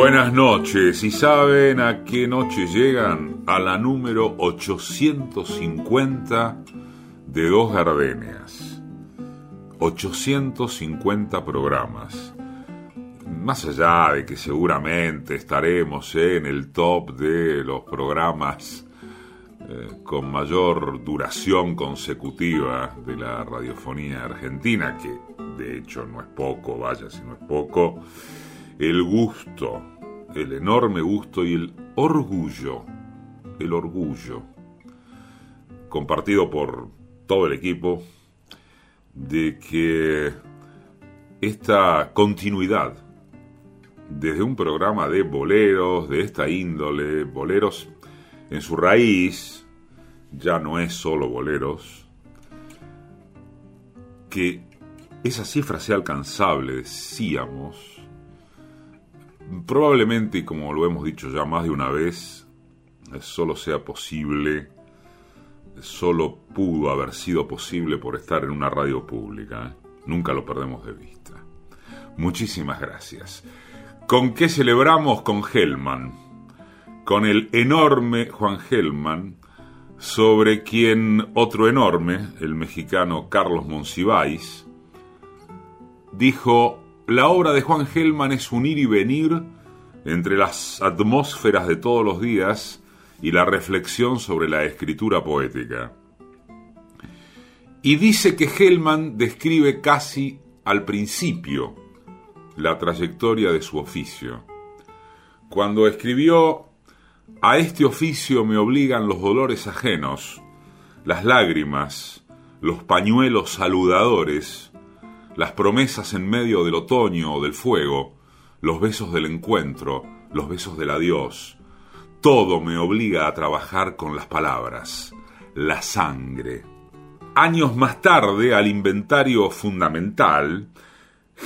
Buenas noches, y saben a qué noche llegan a la número 850 de Dos Gardenias. 850 programas. Más allá de que seguramente estaremos en el top de los programas eh, con mayor duración consecutiva de la radiofonía argentina, que de hecho no es poco, vaya si no es poco, el gusto, el enorme gusto y el orgullo, el orgullo, compartido por todo el equipo, de que esta continuidad desde un programa de boleros, de esta índole, boleros en su raíz, ya no es solo boleros, que esa cifra sea alcanzable, decíamos, probablemente, y como lo hemos dicho ya más de una vez, solo sea posible, solo pudo haber sido posible por estar en una radio pública. ¿eh? Nunca lo perdemos de vista. Muchísimas gracias. ¿Con qué celebramos? Con Hellman. Con el enorme Juan Hellman, sobre quien otro enorme, el mexicano Carlos Monsiváis, dijo la obra de Juan Gelman es un ir y venir entre las atmósferas de todos los días y la reflexión sobre la escritura poética. Y dice que Hellman describe casi al principio la trayectoria de su oficio. Cuando escribió A este oficio me obligan los dolores ajenos, las lágrimas, los pañuelos saludadores, las promesas en medio del otoño o del fuego, los besos del encuentro, los besos del adiós. Todo me obliga a trabajar con las palabras, la sangre. Años más tarde, al inventario fundamental,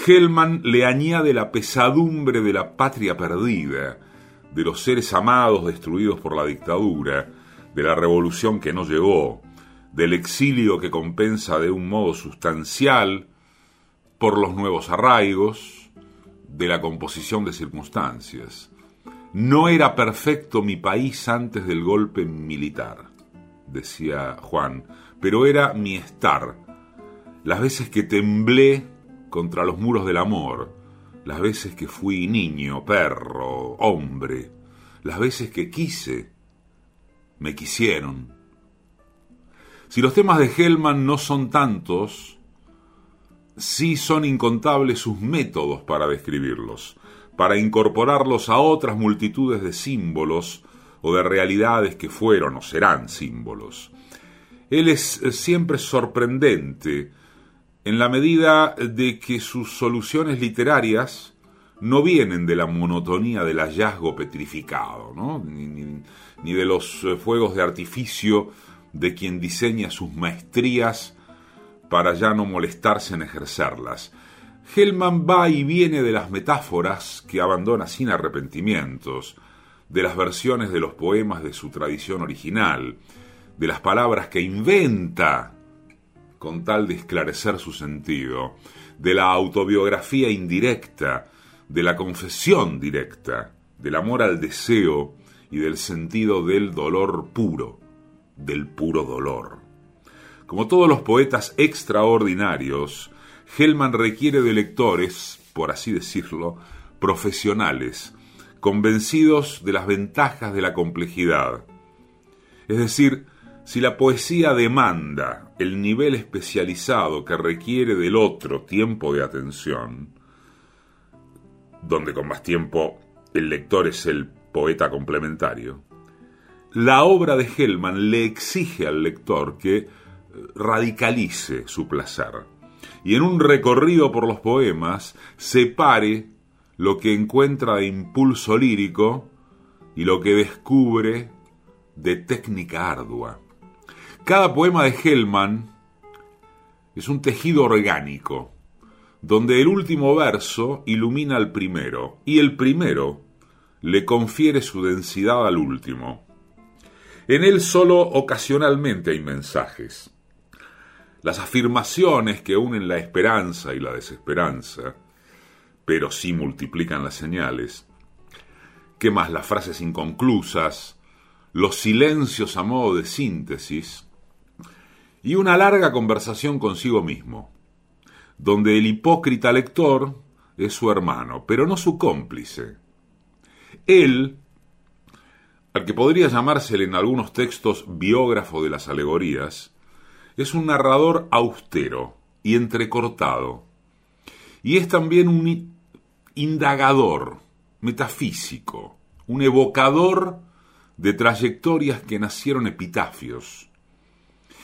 Hellman le añade la pesadumbre de la patria perdida, de los seres amados destruidos por la dictadura, de la revolución que no llegó, del exilio que compensa de un modo sustancial por los nuevos arraigos, de la composición de circunstancias. No era perfecto mi país antes del golpe militar, decía Juan, pero era mi estar. Las veces que temblé contra los muros del amor, las veces que fui niño, perro, hombre, las veces que quise, me quisieron. Si los temas de Hellman no son tantos, sí son incontables sus métodos para describirlos, para incorporarlos a otras multitudes de símbolos o de realidades que fueron o serán símbolos. Él es siempre sorprendente en la medida de que sus soluciones literarias no vienen de la monotonía del hallazgo petrificado, ni, ni de los fuegos de artificio de quien diseña sus maestrías para ya no molestarse en ejercerlas. Hellman va y viene de las metáforas que abandona sin arrepentimientos, de las versiones de los poemas de su tradición original, de las palabras que inventa con tal de esclarecer su sentido, de la autobiografía indirecta, de la confesión directa, del amor al deseo y del sentido del dolor puro, del puro dolor. Como todos los poetas extraordinarios, Hellman requiere de lectores, por así decirlo, profesionales, convencidos de las ventajas de la complejidad. Es decir, si la poesía demanda el nivel especializado que requiere del otro tiempo de atención, donde con más tiempo el lector es el poeta complementario, la obra de Hellman le exige al lector que radicalice su placer y en un recorrido por los poemas separe lo que encuentra de impulso lírico y lo que descubre de técnica ardua. Cada poema de Hellman es un tejido orgánico, donde el último verso ilumina al primero y el primero le confiere su densidad al último. En él solo ocasionalmente hay mensajes las afirmaciones que unen la esperanza y la desesperanza, pero sí multiplican las señales, ¿Qué más? Las frases inconclusas, los silencios a modo de síntesis y una larga conversación consigo mismo, donde el hipócrita lector es su hermano, pero no su cómplice. Él, al que podría llamársele en algunos textos biógrafo de las alegorías, es un narrador austero y entrecortado, y es también un indagador metafísico, un evocador de trayectorias que nacieron epitafios,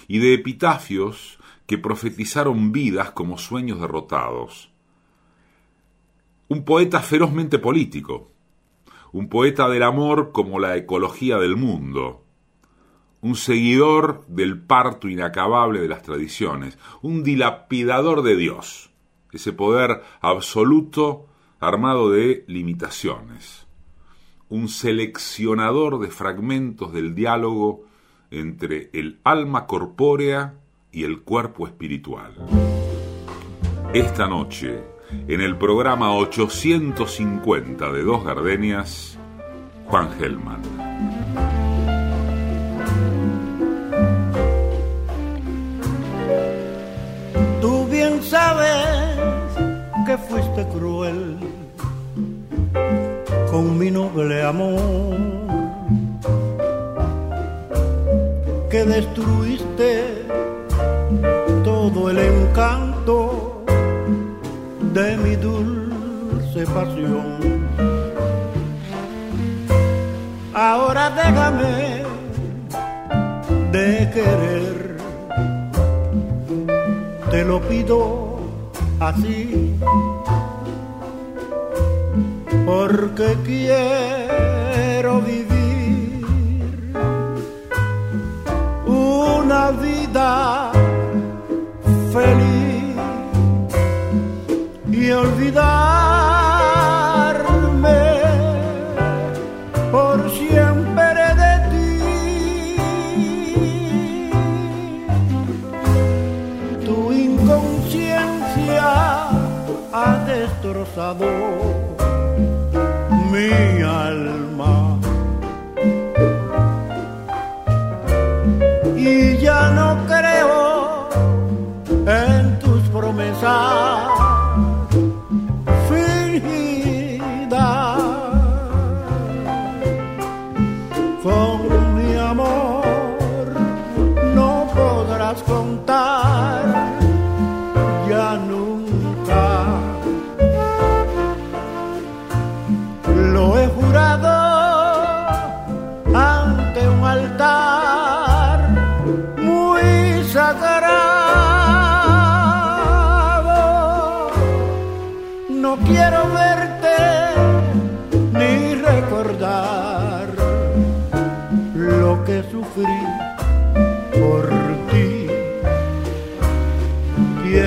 y de epitafios que profetizaron vidas como sueños derrotados. Un poeta ferozmente político, un poeta del amor como la ecología del mundo, un seguidor del parto inacabable de las tradiciones, un dilapidador de Dios, ese poder absoluto armado de limitaciones, un seleccionador de fragmentos del diálogo entre el alma corpórea y el cuerpo espiritual. Esta noche, en el programa 850 de Dos Gardenias, Juan Gelman. Que fuiste cruel con mi noble amor, que destruiste todo el encanto de mi dulce pasión. Ahora déjame de querer, te lo pido así, porque quiero vivir una vida feliz Salvador.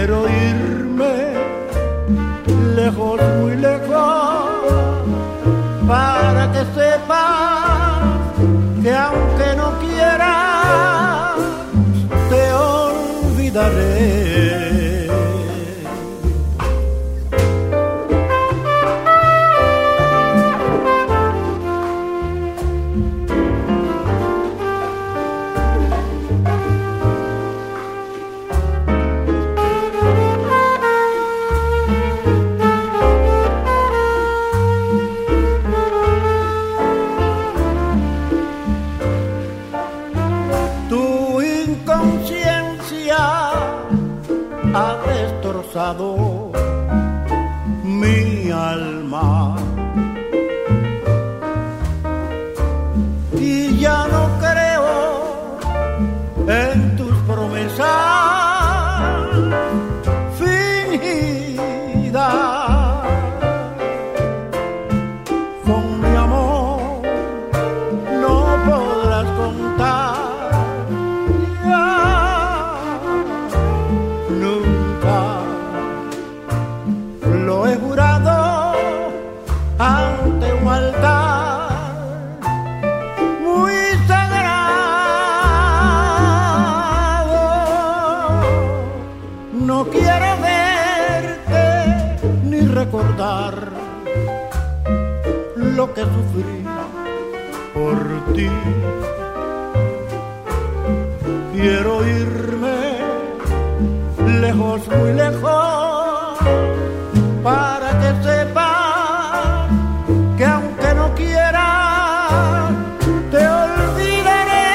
Quiero Quiero irme lejos, muy lejos, para que sepas que aunque no quiera, te olvidaré.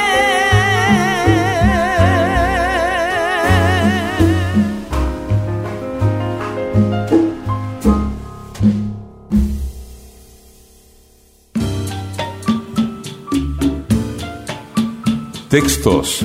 Textos,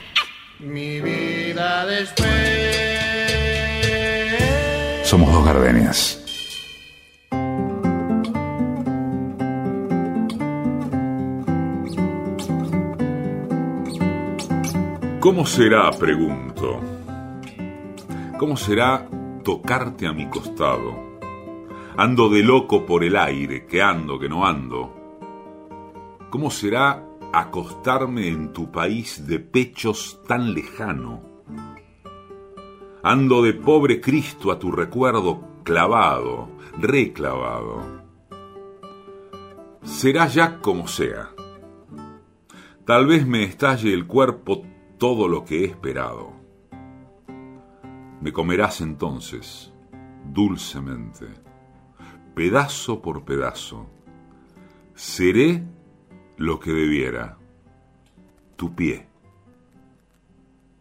Somos dos gardenias. ¿Cómo será, pregunto? ¿Cómo será tocarte a mi costado? Ando de loco por el aire, que ando, que no ando. ¿Cómo será acostarme en tu país de pechos tan lejano? Ando de pobre Cristo a tu recuerdo clavado, reclavado. Será ya como sea. Tal vez me estalle el cuerpo todo lo que he esperado. Me comerás entonces, dulcemente, pedazo por pedazo. Seré lo que debiera. Tu pie,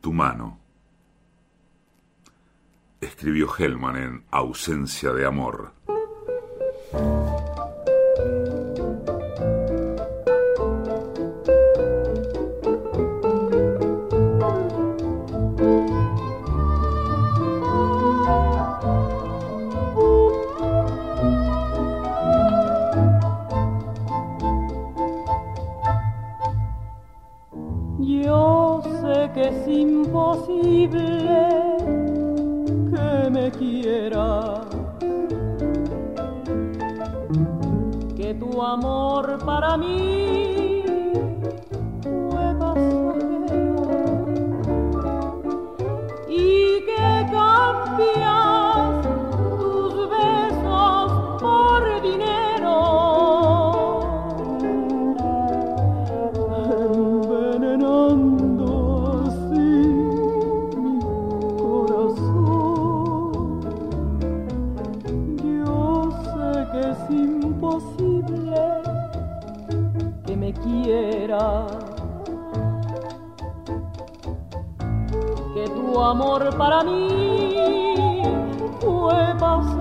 tu mano escribió Hellman en Ausencia de Amor. Yo sé que es imposible amor para mí amor para mí fue pasajero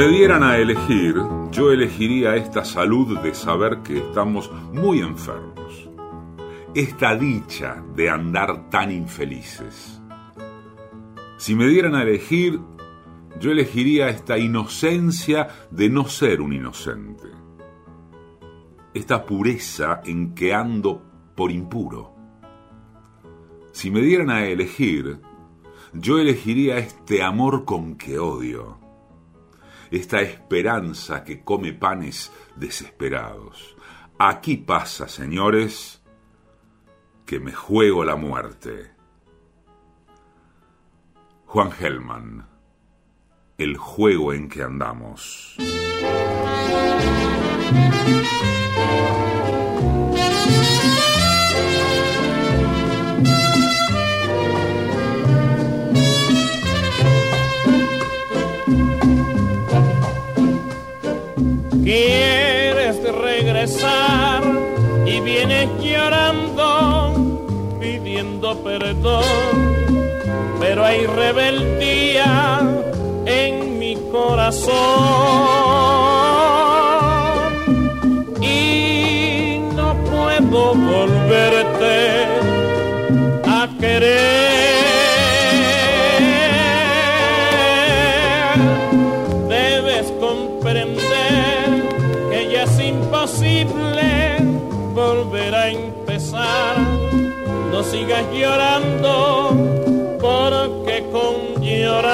me dieran a elegir, yo elegiría esta salud de saber que estamos muy enfermos. Esta dicha de andar tan infelices. Si me dieran a elegir, yo elegiría esta inocencia de no ser un inocente. Esta pureza en que ando por impuro. Si me dieran a elegir, yo elegiría este amor con que odio esta esperanza que come panes desesperados. Aquí pasa, señores, que me juego la muerte. Juan Gelman, el juego en que andamos. Quieres regresar y vienes llorando, pidiendo perdón, pero hay rebeldía en mi corazón y no puedo volverte a querer. Sigas llorando porque con llorar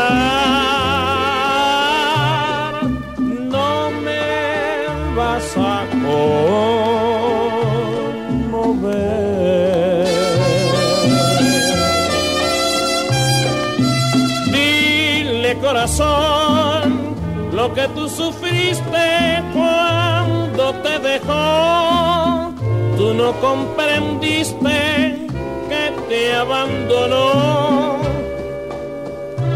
no me vas a conmover. Dile corazón lo que tú sufriste cuando te dejó. Tú no comprendiste te abandonó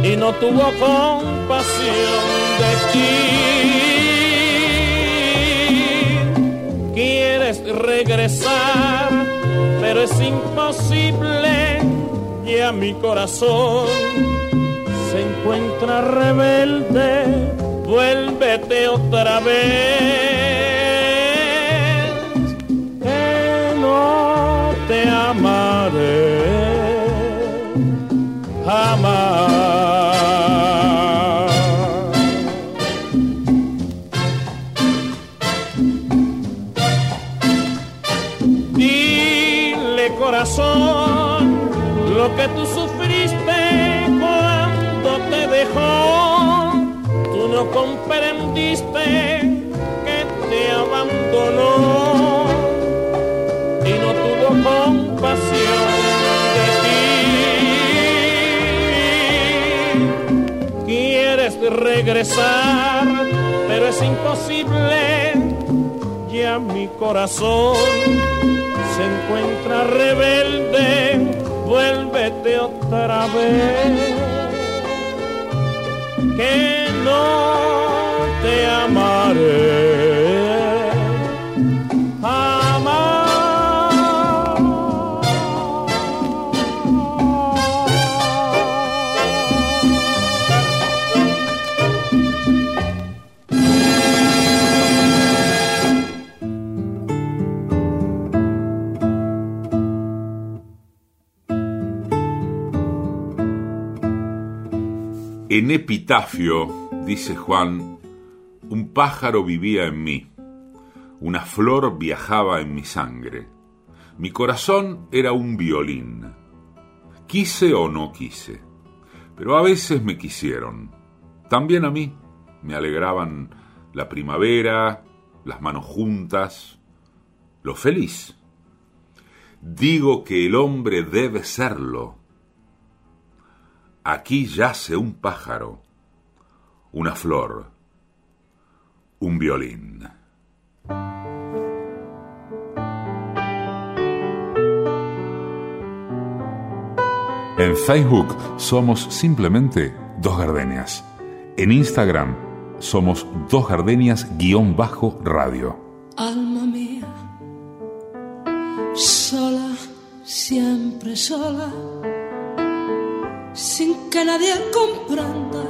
y no tuvo compasión de ti. Quieres regresar, pero es imposible. Ya mi corazón se encuentra rebelde, vuélvete otra vez, te amaré regresar, pero es imposible. Ya mi corazón se encuentra rebelde, vuélvete otra vez. En epitafio, dice Juan, un pájaro vivía en mí, una flor viajaba en mi sangre, mi corazón era un violín. Quise o no quise, pero a veces me quisieron. También a mí me alegraban la primavera, las manos juntas, lo feliz. Digo que el hombre debe serlo. Aquí yace un pájaro, una flor, un violín. En Facebook somos simplemente Dos Gardenias. En Instagram somos Dos Gardenias-radio. Alma mía, sola, siempre sola, sin que nadie comprenda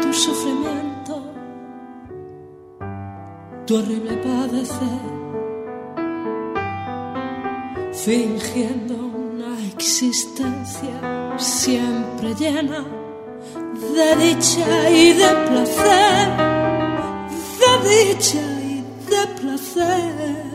tu sufrimiento. tu horrible padecer, fingiendo una existencia siempre llena de dicha y de placer, de dicha y de placer.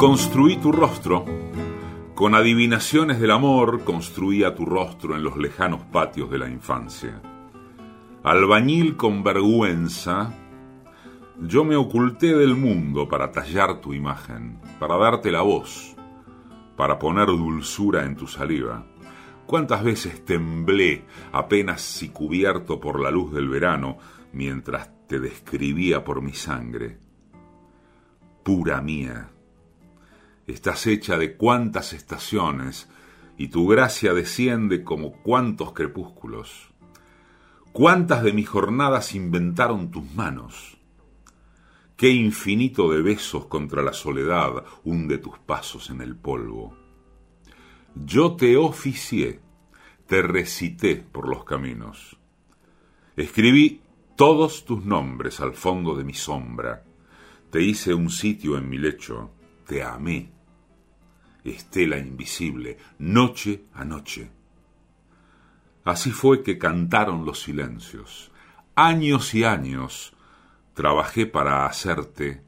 Construí tu rostro. Con adivinaciones del amor construía tu rostro en los lejanos patios de la infancia. Albañil con vergüenza, yo me oculté del mundo para tallar tu imagen, para darte la voz, para poner dulzura en tu saliva. Cuántas veces temblé apenas si cubierto por la luz del verano mientras te describía por mi sangre. Pura mía, estás hecha de cuántas estaciones y tu gracia desciende como cuántos crepúsculos. ¿Cuántas de mis jornadas inventaron tus manos? Qué infinito de besos contra la soledad hunde tus pasos en el polvo. Yo te oficié, te recité por los caminos. Escribí todos tus nombres al fondo de mi sombra. Te hice un sitio en mi lecho, te amé estela invisible, noche a noche. Así fue que cantaron los silencios. Años y años trabajé para hacerte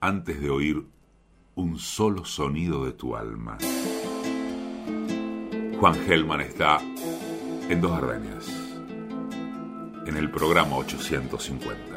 antes de oír un solo sonido de tu alma. Juan Gelman está en Dos Ardeñas, en el programa 850.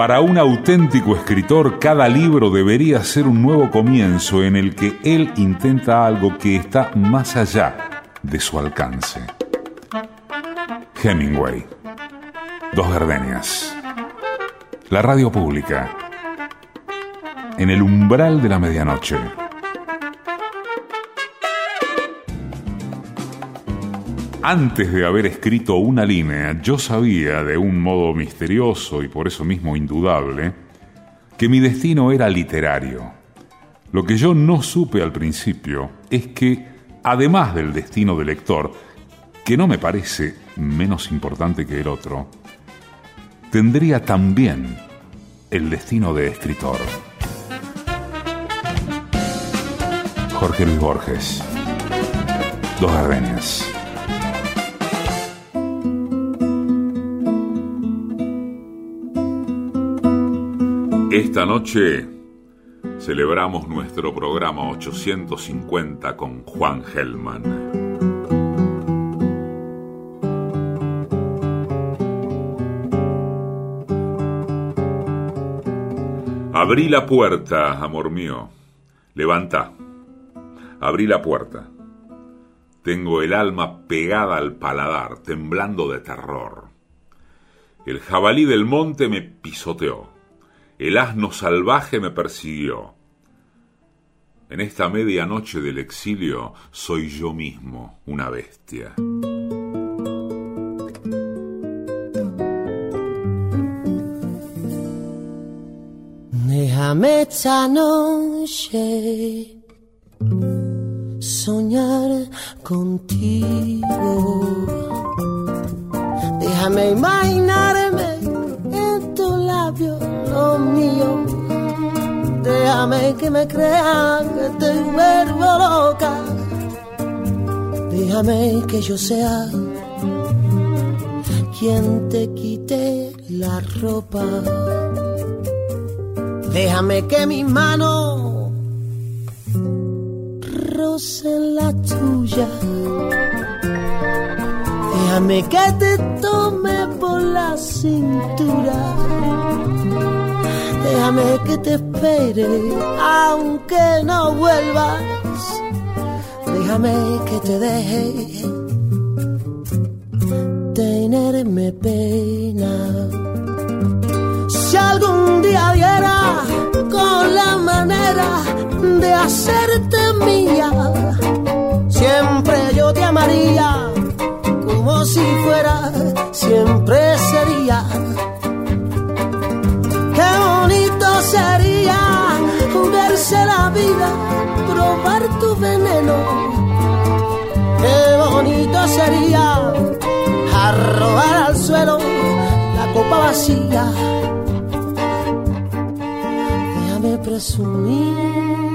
Para un auténtico escritor, cada libro debería ser un nuevo comienzo en el que él intenta algo que está más allá de su alcance. Hemingway. Dos gardenias. La radio pública. En el umbral de la medianoche. Antes de haber escrito una línea, yo sabía de un modo misterioso y por eso mismo indudable que mi destino era literario. Lo que yo no supe al principio es que, además del destino del lector, que no me parece menos importante que el otro, tendría también el destino de escritor. Jorge Luis Borges. Dos gardenias. Esta noche celebramos nuestro programa 850 con Juan Gelman. Abrí la puerta, amor mío. Levanta. Abrí la puerta. Tengo el alma pegada al paladar, temblando de terror. El jabalí del monte me pisoteó. El asno salvaje me persiguió. En esta medianoche del exilio soy yo mismo una bestia. Déjame esta noche soñar contigo. Déjame imaginarme en tu labio lo mío. Déjame que me crean que te vuelvo loca. Déjame que yo sea quien te quite la ropa. Déjame que mi mano roce la tuya. Déjame que te tome por la cintura. Déjame que te espere aunque no vuelvas. Déjame que te deje tenerme pena. Si algún día viera con la manera de hacerte mía, siempre yo te amaría si fuera, siempre sería. Qué bonito sería jugarse la vida, probar tu veneno. Qué bonito sería arrojar al suelo la copa vacía déjame presumir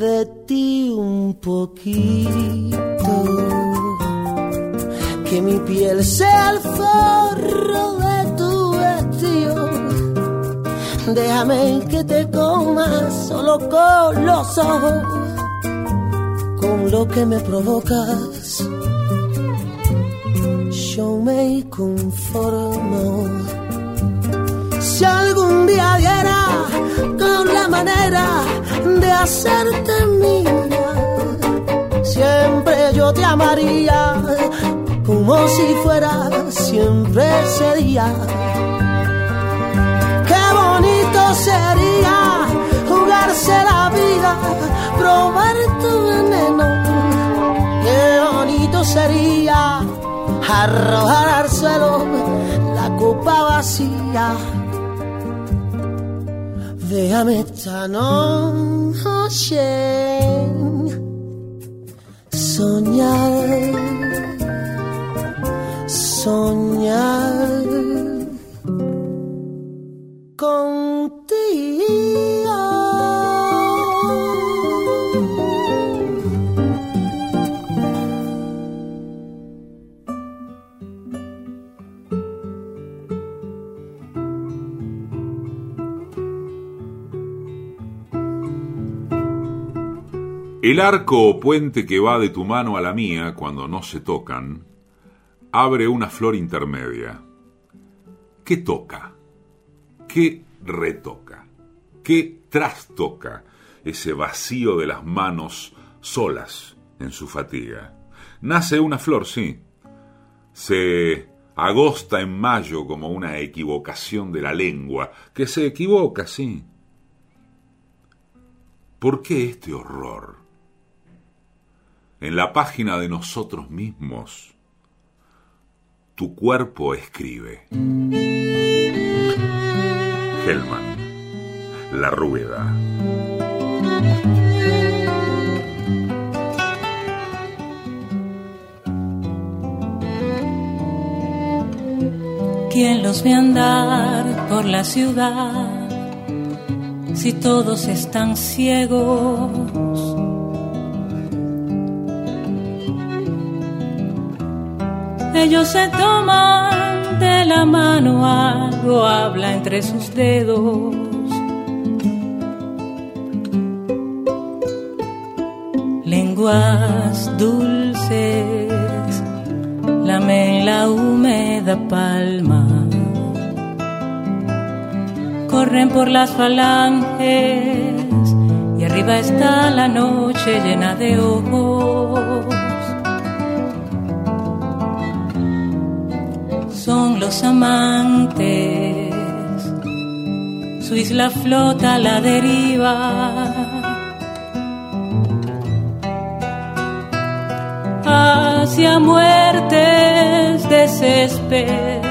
de ti un poquito. Que mi piel sea el forro de tu vestido. Déjame que te coma solo con los ojos, con lo que me provocas. Yo me conformo si algún día diera con la manera de hacerte mía, siempre yo te amaría como si fuera siempre sería. Qué bonito sería jugarse la vida, probar tu veneno. Qué bonito sería arrojar al suelo la copa vacía. Déjame esta noche soñar, soñar contigo. El arco o puente que va de tu mano a la mía cuando no se tocan, abre una flor intermedia. ¿Qué toca? ¿Qué retoca? ¿Qué trastoca ese vacío de las manos solas en su fatiga? Nace una flor, sí. Se agosta en mayo como una equivocación de la lengua, que se equivoca, sí. ¿Por qué este horror? En la página de nosotros mismos, tu cuerpo escribe. Hellman, La Rueda. ¿Quién los ve andar por la ciudad si todos están ciegos? Ellos se toman de la mano, algo habla entre sus dedos. Lenguas dulces lamen la húmeda palma. Corren por las falanges y arriba está la noche llena de ojos. Son los amantes, su isla flota a la deriva. hacia muertes de césped,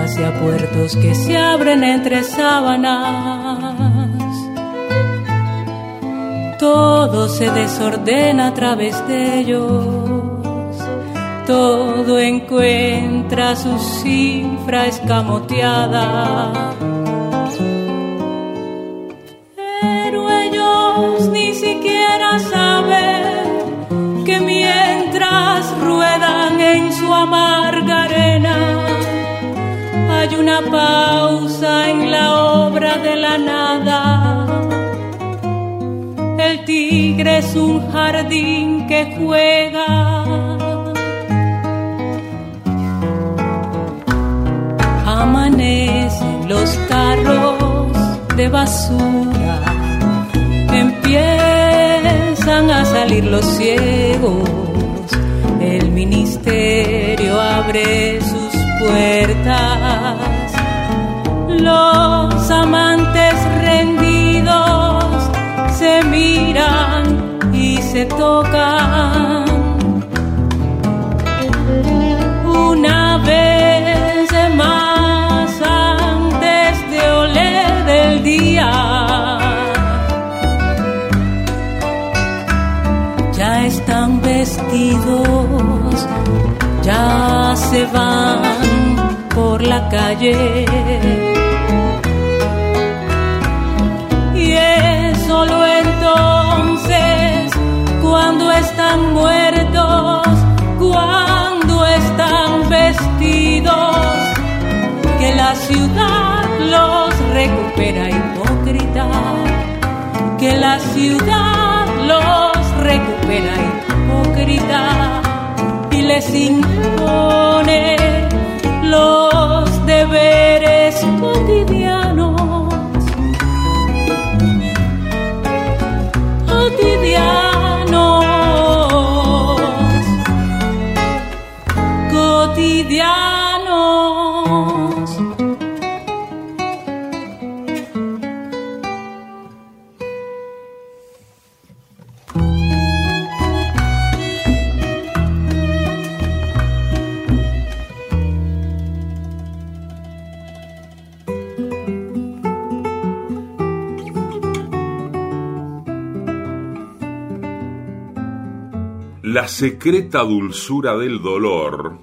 hacia puertos que se abren entre sábanas. Todo se desordena a través de ellos, todo encuentra su cifra escamoteada. Pero ellos ni siquiera saben que mientras ruedan en su amarga arena, hay una pausa en la obra de la nada. El tigre es un jardín que juega. Los carros de basura empiezan a salir los ciegos. El ministerio abre sus puertas. Los amantes rendidos se miran y se tocan. Vestidos, ya se van por la calle. Y es solo entonces cuando están muertos, cuando están vestidos, que la ciudad los recupera hipócrita, que la ciudad los recupera hipócrita y les impone los deberes cotidianos. La secreta dulzura del dolor,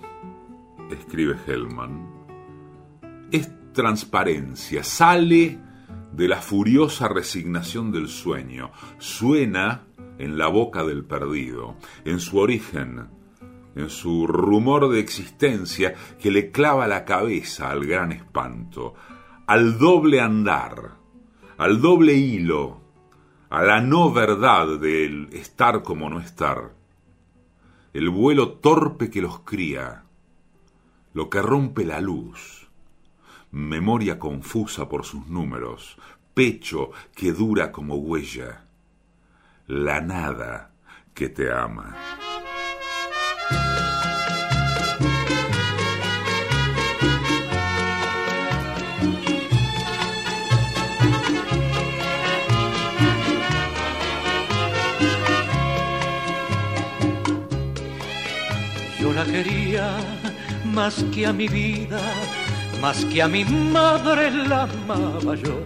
escribe Hellman, es transparencia, sale de la furiosa resignación del sueño, suena en la boca del perdido, en su origen, en su rumor de existencia que le clava la cabeza al gran espanto, al doble andar, al doble hilo, a la no verdad del estar como no estar el vuelo torpe que los cría, lo que rompe la luz, memoria confusa por sus números, pecho que dura como huella, la nada que te ama. Quería más que a mi vida, más que a mi madre la amaba yo.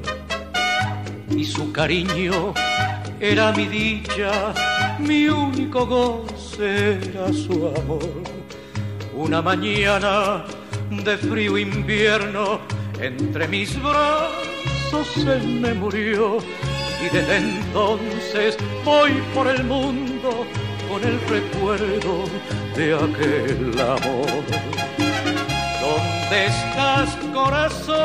Y su cariño era mi dicha, mi único goce era su amor. Una mañana de frío invierno, entre mis brazos se me murió. Y desde entonces voy por el mundo con el recuerdo de aquel amor. ¿Dónde estás, corazón?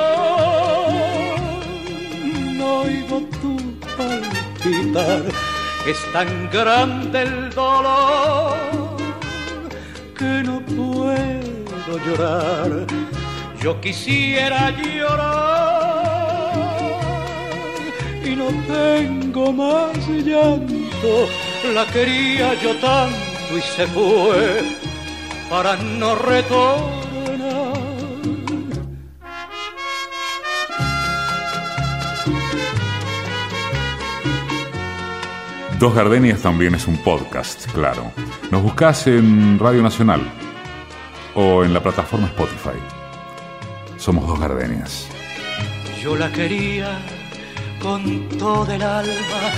No oigo tu palpitar. Es tan grande el dolor que no puedo llorar. Yo quisiera llorar y no tengo más llanto. La quería yo tanto y se fue para no retornar. Dos Gardenias también es un podcast, claro. Nos buscás en Radio Nacional o en la plataforma Spotify. Somos Dos Gardenias. Yo la quería con todo el alma,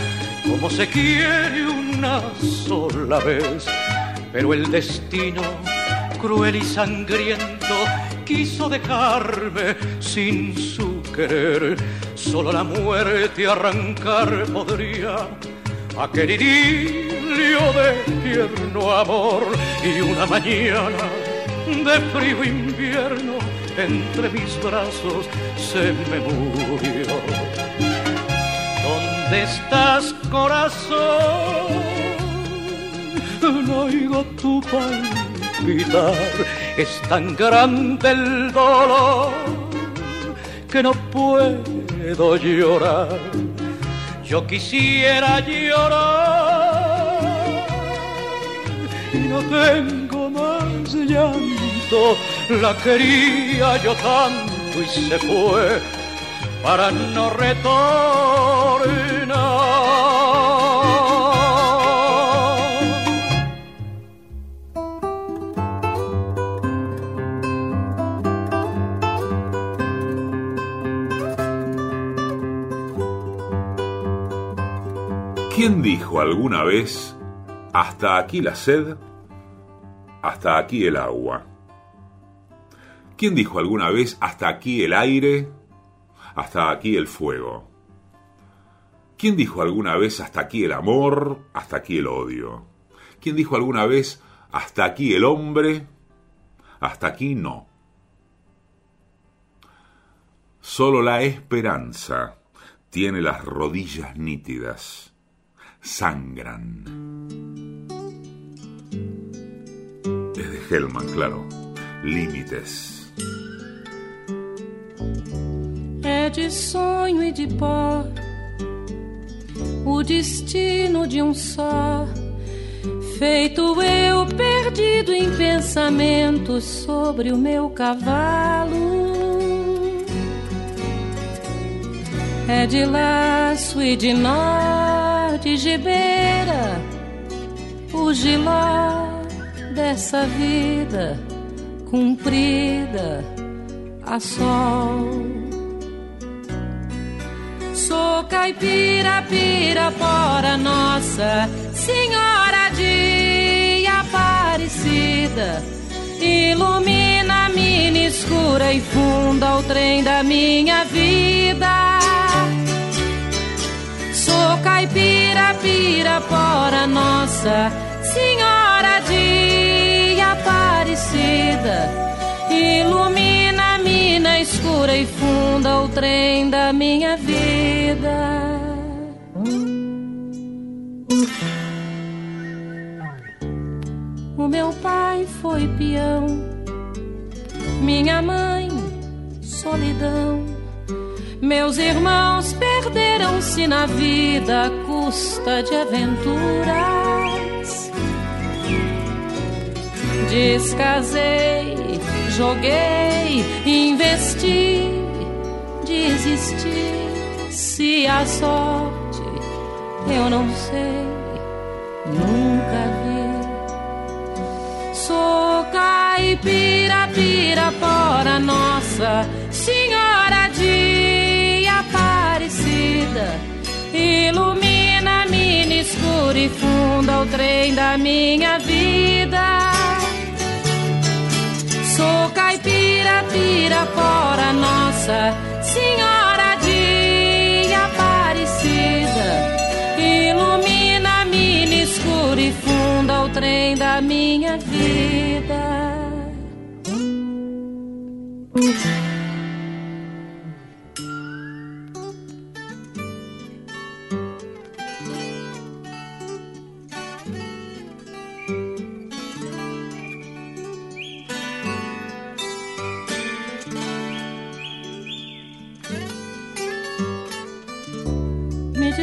como se quiere una sola vez. Pero el destino, cruel y sangriento, quiso dejarme sin su querer. Solo la muerte arrancar podría aquel idilio de tierno amor y una mañana de frío invierno entre mis brazos se me murió. ¿Dónde estás, corazón? No oigo tu palpitar, es tan grande el dolor que no puedo llorar. Yo quisiera llorar y no tengo más llanto. La quería yo tanto y se fue para no retornar. ¿Quién dijo alguna vez, hasta aquí la sed, hasta aquí el agua? ¿Quién dijo alguna vez, hasta aquí el aire, hasta aquí el fuego? ¿Quién dijo alguna vez, hasta aquí el amor, hasta aquí el odio? ¿Quién dijo alguna vez, hasta aquí el hombre, hasta aquí no? Solo la esperanza tiene las rodillas nítidas sangran. Es de Hellman, claro. Límites. É de sonho e de pó o destino de um só. Feito eu perdido em pensamentos sobre o meu cavalo. É de laço e de nó, de gibeira, o giló dessa vida cumprida a sol. Sou caipira, pirapora, nossa Senhora de Aparecida. Ilumina a mina escura e funda o trem da minha vida. Sou caipira, pirapora, nossa Senhora de Aparecida. Ilumina a mina escura e funda o trem da minha vida. O meu pai foi peão, minha mãe, solidão. Meus irmãos perderam-se na vida à custa de aventuras. Descasei, joguei, investi, desisti. Se a sorte eu não sei, nunca vi. Sou ca caipira, pirapora, Nossa Senhora Aparecida, ilumina, mina, escura e funda o trem da minha vida. Sou caipira, pirapora, Nossa Senhora de Aparecida, ilumina, mina, escura e funda o trem da minha vida.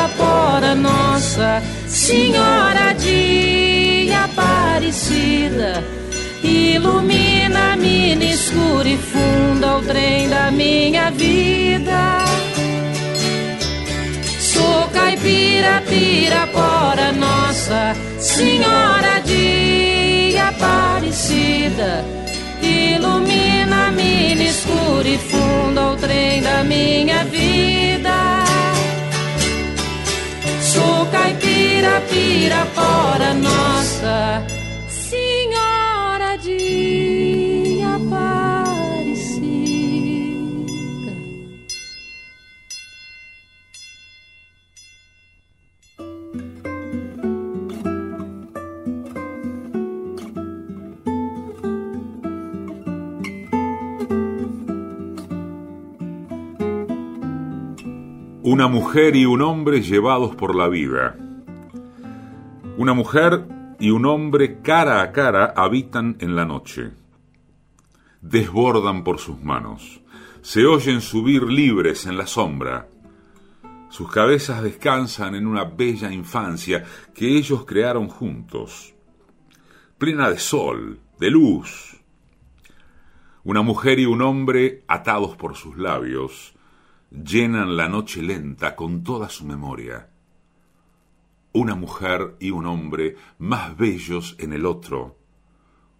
pirapora, Nossa Senhora de Aparecida. Ilumina, mina, escura e funda o trem da minha vida. Sou caipira, pirapora, Nossa Senhora de Aparecida. Ilumina, mina, escura e funda o trem da minha vida. Sou caipira, pirapora, Nossa Una mujer y un hombre llevados por la vida. Una mujer y un hombre cara a cara habitan en la noche. Desbordan por sus manos. Se oyen subir libres en la sombra. Sus cabezas descansan en una bella infancia que ellos crearon juntos. Plena de sol, de luz. Una mujer y un hombre atados por sus labios llenan la noche lenta con toda su memoria. Una mujer y un hombre más bellos en el otro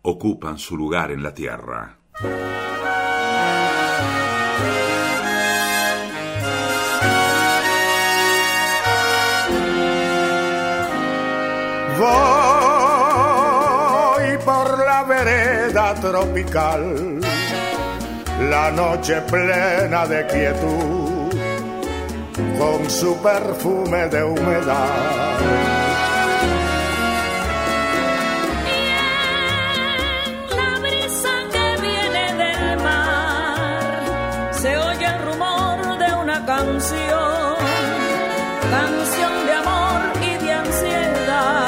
ocupan su lugar en la tierra. Voy por la vereda tropical, la noche plena de quietud, con su perfume de humedad. La brisa que viene del mar, se oye el rumor de una canción, canción de amor y de ansiedad.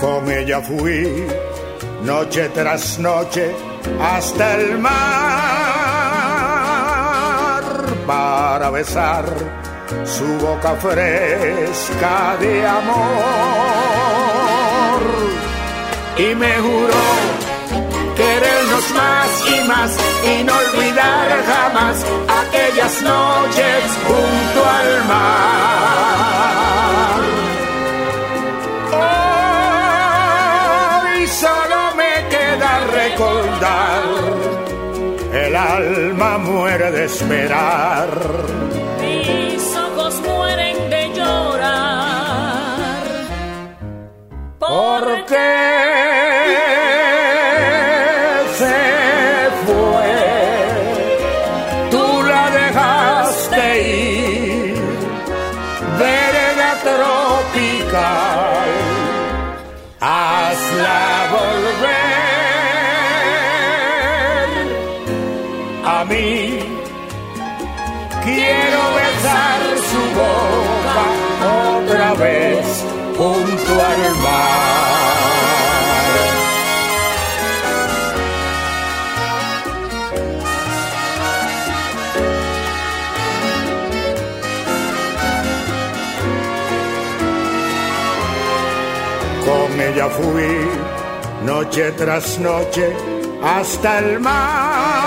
Con ella fui noche tras noche hasta el mar para besar su boca fresca de amor. Y me juró querernos más y más y no olvidar jamás aquellas noches junto al mar. Hoy solo me queda recordar, alma muere de esperar. Mis ojos mueren de llorar. Porque se fui noche tras noche hasta el mar.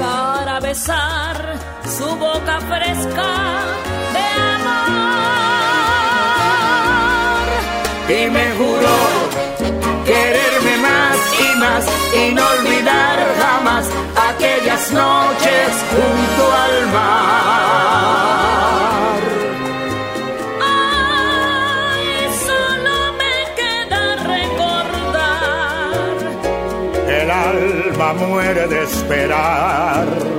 para besar su boca fresca de amor. Y me juró quererme más y más y no olvidar jamás aquellas noches junto al mar. De esperar.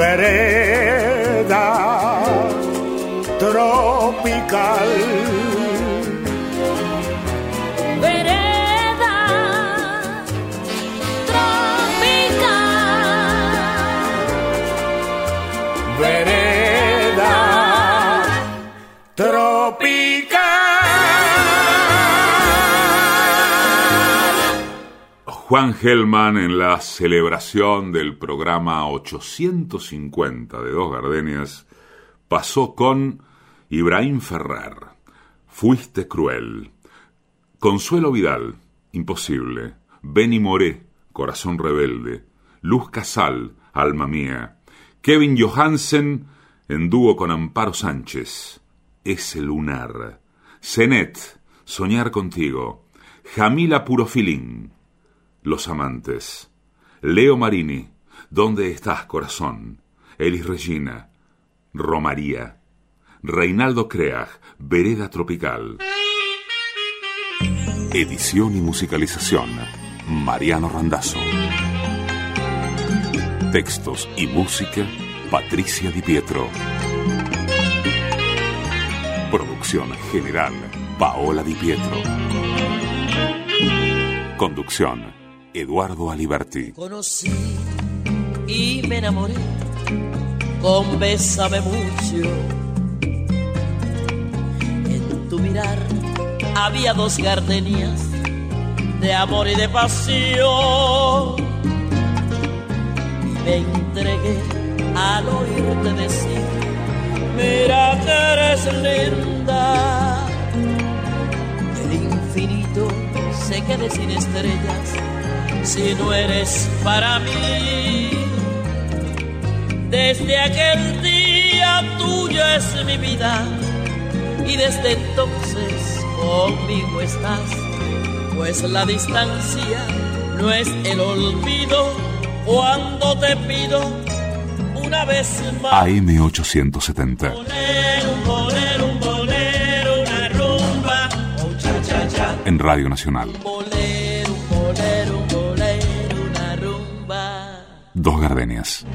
Vereda tropical. Juan Gelman en la celebración del programa 850 de Dos Gardenias pasó con Ibrahim Ferrer. Fuiste cruel. Consuelo Vidal, imposible. Benny Moré, corazón rebelde. Luz Casal, alma mía. Kevin Johansen en dúo con Amparo Sánchez. Ese lunar. Zenet, soñar contigo. Jamila Purofilín. Los amantes. Leo Marini, ¿dónde estás, corazón? Elis Regina. Romaría. Reinaldo Creag, Vereda Tropical. Edición y musicalización, Mariano Randazzo. Textos y música, Patricia Di Pietro. Producción general, Paola Di Pietro. Conducción, Eduardo Aliberti. Conocí y me enamoré con Bésame mucho. En tu mirar había dos gardenias de amor y de pasión. Y me entregué al oírte decir, mira que eres linda. El infinito se quede sin estrellas si no eres para mí. Desde aquel día tuya es mi vida y desde entonces conmigo estás, pues la distancia no es el olvido cuando te pido una vez más. AM870. Bolero, un bolero, un bolero, una rumba, oh cha cha cha. En Radio Nacional. Bolero, Dos Gardenias.